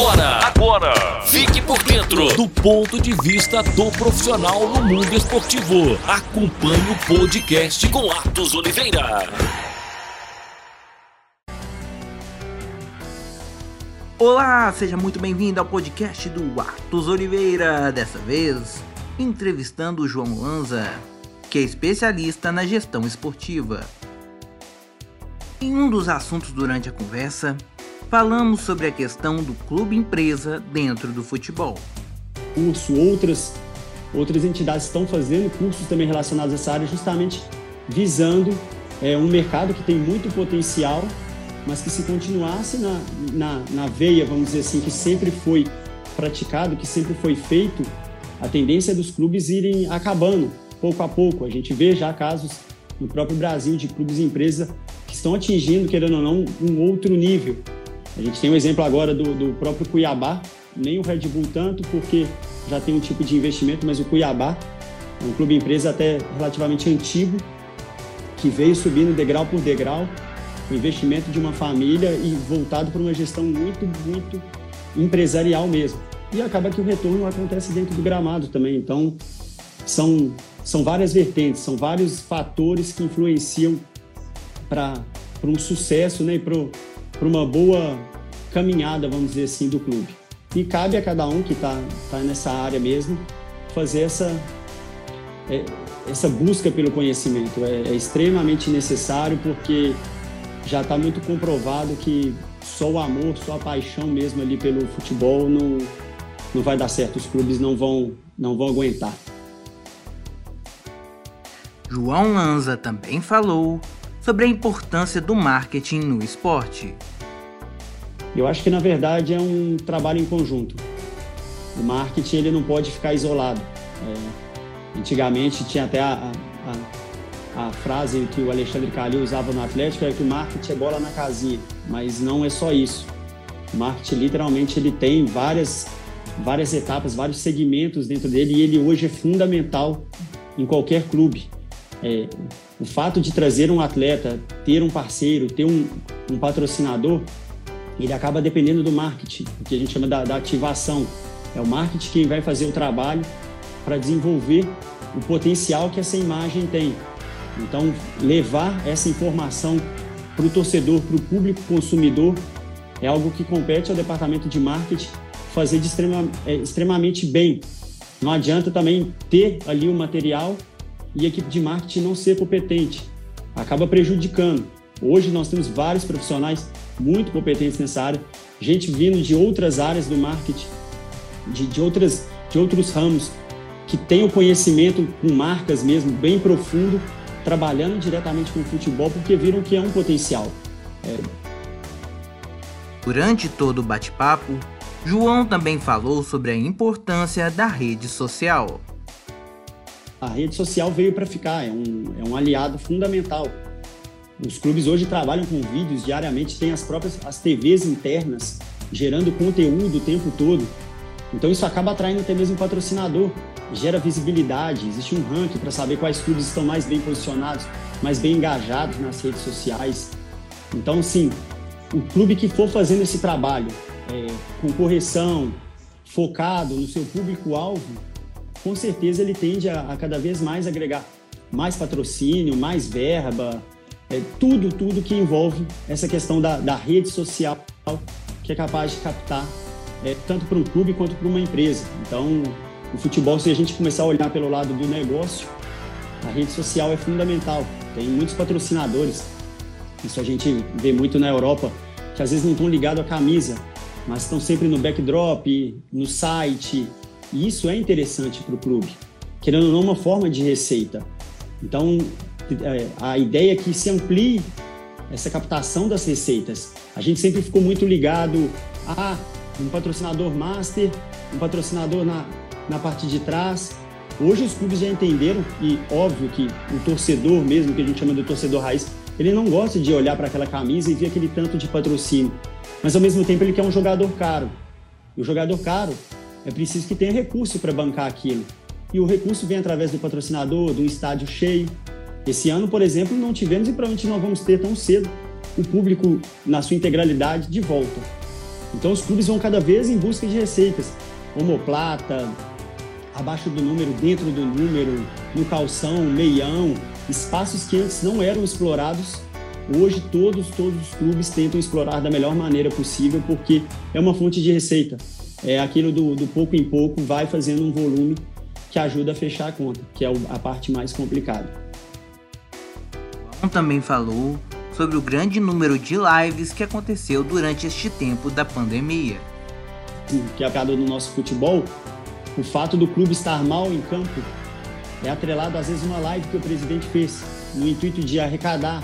Agora, agora, fique por dentro do ponto de vista do profissional no mundo esportivo. Acompanhe o podcast com Atos Oliveira. Olá, seja muito bem-vindo ao podcast do Atos Oliveira. Dessa vez, entrevistando o João Lanza, que é especialista na gestão esportiva. Em um dos assuntos durante a conversa, falamos sobre a questão do clube empresa dentro do futebol. Curso, outras, outras entidades estão fazendo cursos também relacionados a essa área, justamente visando é, um mercado que tem muito potencial, mas que se continuasse na, na, na veia, vamos dizer assim, que sempre foi praticado, que sempre foi feito, a tendência é dos clubes irem acabando pouco a pouco. A gente vê já casos no próprio Brasil de clubes e empresas que estão atingindo, querendo ou não, um outro nível. A gente tem um exemplo agora do, do próprio Cuiabá, nem o Red Bull tanto, porque já tem um tipo de investimento, mas o Cuiabá é um clube empresa até relativamente antigo, que veio subindo degrau por degrau, o investimento de uma família e voltado para uma gestão muito, muito empresarial mesmo. E acaba que o retorno acontece dentro do gramado também. Então, são, são várias vertentes, são vários fatores que influenciam para um sucesso né, e para uma boa caminhada, vamos dizer assim, do clube. E cabe a cada um que está tá nessa área mesmo fazer essa, é, essa busca pelo conhecimento. É, é extremamente necessário porque já está muito comprovado que só o amor, só a paixão mesmo ali pelo futebol não, não vai dar certo. Os clubes não vão, não vão aguentar. João Lanza também falou sobre a importância do marketing no esporte. Eu acho que na verdade é um trabalho em conjunto. O marketing ele não pode ficar isolado. É, antigamente tinha até a, a, a, frase que o Alexandre Calil usava no Atlético é que o marketing é bola na casinha, mas não é só isso. O marketing literalmente ele tem várias várias etapas, vários segmentos dentro dele e ele hoje é fundamental em qualquer clube. É, o fato de trazer um atleta, ter um parceiro, ter um, um patrocinador, ele acaba dependendo do marketing, o que a gente chama da, da ativação. É o marketing quem vai fazer o trabalho para desenvolver o potencial que essa imagem tem. Então, levar essa informação para o torcedor, para o público consumidor, é algo que compete ao departamento de marketing fazer de extrema, é, extremamente bem. Não adianta também ter ali o material e a equipe de marketing não ser competente. Acaba prejudicando. Hoje nós temos vários profissionais muito competentes nessa área, gente vindo de outras áreas do marketing, de, de, outras, de outros ramos, que tem o conhecimento com marcas mesmo bem profundo, trabalhando diretamente com o futebol, porque viram que é um potencial. É... Durante todo o bate-papo, João também falou sobre a importância da rede social. A rede social veio para ficar, é um, é um aliado fundamental. Os clubes hoje trabalham com vídeos diariamente, tem as próprias as TVs internas gerando conteúdo o tempo todo. Então isso acaba atraindo até mesmo patrocinador, gera visibilidade, existe um ranking para saber quais clubes estão mais bem posicionados, mais bem engajados nas redes sociais. Então, sim, o clube que for fazendo esse trabalho é, com correção, focado no seu público-alvo, com certeza ele tende a, a, cada vez mais agregar mais patrocínio, mais verba, é, tudo, tudo que envolve essa questão da, da rede social que é capaz de captar é, tanto para um clube quanto para uma empresa. Então, o futebol, se a gente começar a olhar pelo lado do negócio, a rede social é fundamental. Tem muitos patrocinadores. Isso a gente vê muito na Europa, que às vezes não estão ligados à camisa, mas estão sempre no backdrop, no site. E isso é interessante para o clube, querendo ou não, uma forma de receita. Então, é, a ideia é que se amplie essa captação das receitas. A gente sempre ficou muito ligado a um patrocinador master, um patrocinador na, na parte de trás. Hoje os clubes já entenderam, e óbvio que o torcedor mesmo, que a gente chama de torcedor raiz, ele não gosta de olhar para aquela camisa e ver aquele tanto de patrocínio mas ao mesmo tempo ele quer um jogador caro. E o jogador caro é preciso que tenha recurso para bancar aquilo. E o recurso vem através do patrocinador, do estádio cheio. Esse ano, por exemplo, não tivemos e provavelmente não vamos ter tão cedo o público na sua integralidade de volta. Então os clubes vão cada vez em busca de receitas. Homoplata, abaixo do número, dentro do número, no calção, meião, espaços que antes não eram explorados. Hoje todos, todos os clubes tentam explorar da melhor maneira possível porque é uma fonte de receita. É aquilo do, do pouco em pouco vai fazendo um volume que ajuda a fechar a conta, que é a parte mais complicada. Também falou sobre o grande número de lives que aconteceu durante este tempo da pandemia. Que aplicado no nosso futebol, o fato do clube estar mal em campo é atrelado às vezes uma live que o presidente fez no intuito de arrecadar,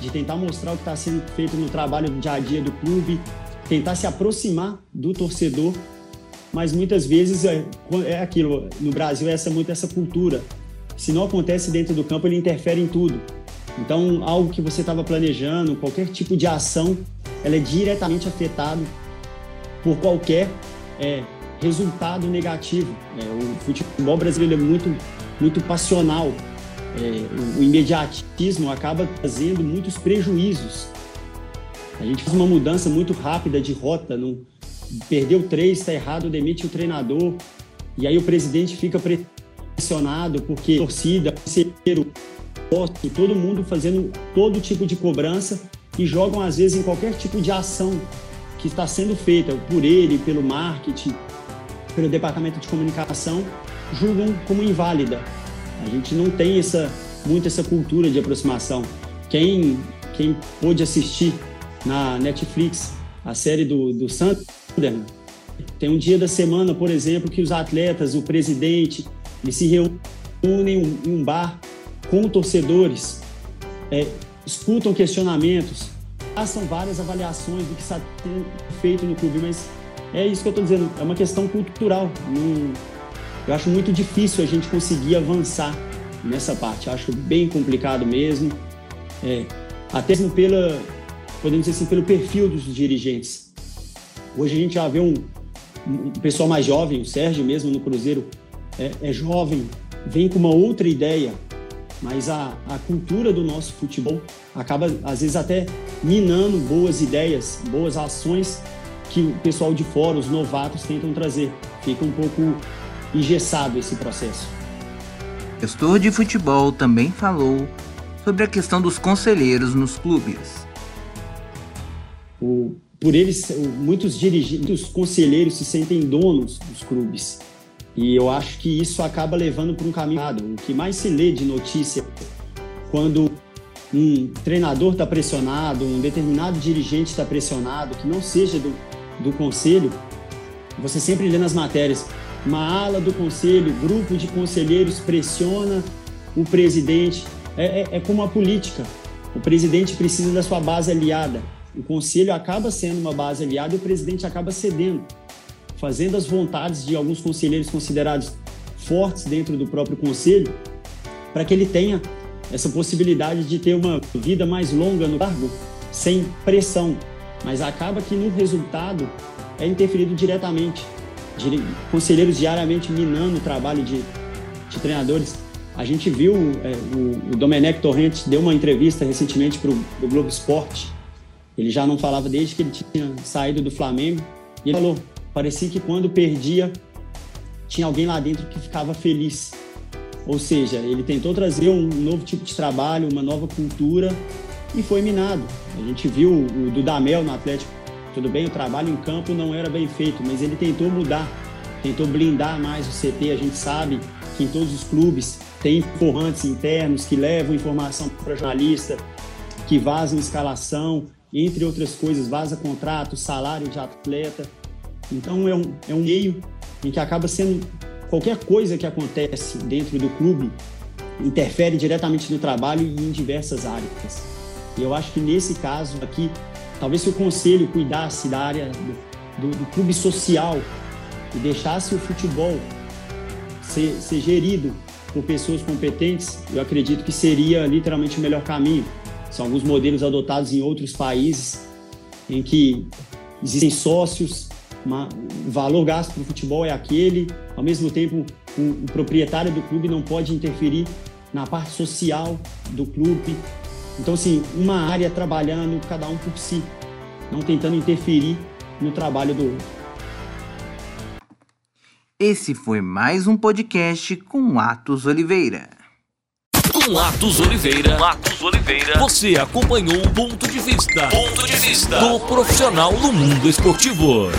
de tentar mostrar o que está sendo feito no trabalho do dia a dia do clube, tentar se aproximar do torcedor, mas muitas vezes é, é aquilo. No Brasil é essa muito essa cultura. Se não acontece dentro do campo, ele interfere em tudo. Então, algo que você estava planejando, qualquer tipo de ação, ela é diretamente afetada por qualquer é, resultado negativo. É, o futebol brasileiro é muito, muito passional. É, o imediatismo acaba trazendo muitos prejuízos. A gente faz uma mudança muito rápida de rota, não, perdeu três, está errado, demite o treinador, e aí o presidente fica pressionado porque a torcida, o todo mundo fazendo todo tipo de cobrança e jogam às vezes em qualquer tipo de ação que está sendo feita por ele, pelo marketing, pelo departamento de comunicação, julgam como inválida. A gente não tem essa muito essa cultura de aproximação. Quem quem pôde assistir na Netflix a série do, do Sunderland, tem um dia da semana, por exemplo, que os atletas, o presidente, eles se reúnem em um bar com torcedores, é, escutam questionamentos, façam várias avaliações do que está feito no clube, mas é isso que eu estou dizendo, é uma questão cultural. eu acho muito difícil a gente conseguir avançar nessa parte, acho bem complicado mesmo, é, até mesmo pela, podemos dizer assim, pelo perfil dos dirigentes. Hoje a gente já vê um, um pessoal mais jovem, o Sérgio mesmo no Cruzeiro é, é jovem, vem com uma outra ideia, mas a, a cultura do nosso futebol acaba, às vezes, até minando boas ideias, boas ações que o pessoal de fora, os novatos, tentam trazer. Fica um pouco engessado esse processo. O gestor de futebol também falou sobre a questão dos conselheiros nos clubes. O, por eles, muitos dirigentes, muitos conselheiros se sentem donos dos clubes. E eu acho que isso acaba levando para um caminho errado. O que mais se lê de notícia quando um treinador está pressionado, um determinado dirigente está pressionado, que não seja do, do conselho, você sempre lê nas matérias, uma ala do conselho, grupo de conselheiros pressiona o presidente. É, é, é como a política. O presidente precisa da sua base aliada. O conselho acaba sendo uma base aliada e o presidente acaba cedendo fazendo as vontades de alguns conselheiros considerados fortes dentro do próprio conselho, para que ele tenha essa possibilidade de ter uma vida mais longa no cargo, sem pressão. Mas acaba que no resultado é interferido diretamente. Conselheiros diariamente minando o trabalho de, de treinadores. A gente viu é, o, o Domenech Torrente deu uma entrevista recentemente para o Globo Esporte. Ele já não falava desde que ele tinha saído do Flamengo. E ele falou: parecia que quando perdia, tinha alguém lá dentro que ficava feliz. Ou seja, ele tentou trazer um novo tipo de trabalho, uma nova cultura e foi minado. A gente viu o Dudamel no Atlético. Tudo bem, o trabalho em campo não era bem feito, mas ele tentou mudar, tentou blindar mais o CT. A gente sabe que em todos os clubes tem informantes internos que levam informação para jornalista, que vazam escalação, entre outras coisas, vaza contrato, salário de atleta. Então é um, é um meio em que acaba sendo qualquer coisa que acontece dentro do clube interfere diretamente no trabalho e em diversas áreas. E eu acho que nesse caso aqui, talvez se o conselho cuidasse da área do, do, do clube social e deixasse o futebol ser, ser gerido por pessoas competentes, eu acredito que seria literalmente o melhor caminho. São alguns modelos adotados em outros países em que existem sócios uma, o valor gasto para o futebol é aquele, ao mesmo tempo o, o, proprietário do clube não pode interferir na parte social do clube. Então, assim, uma área trabalhando cada um por si, não tentando interferir no trabalho do outro. Esse foi mais um podcast com Atos Oliveira. Com Atos Oliveira. Com Atos Oliveira. Você acompanhou o ponto de vista. Ponto de vista do profissional no mundo esportivo.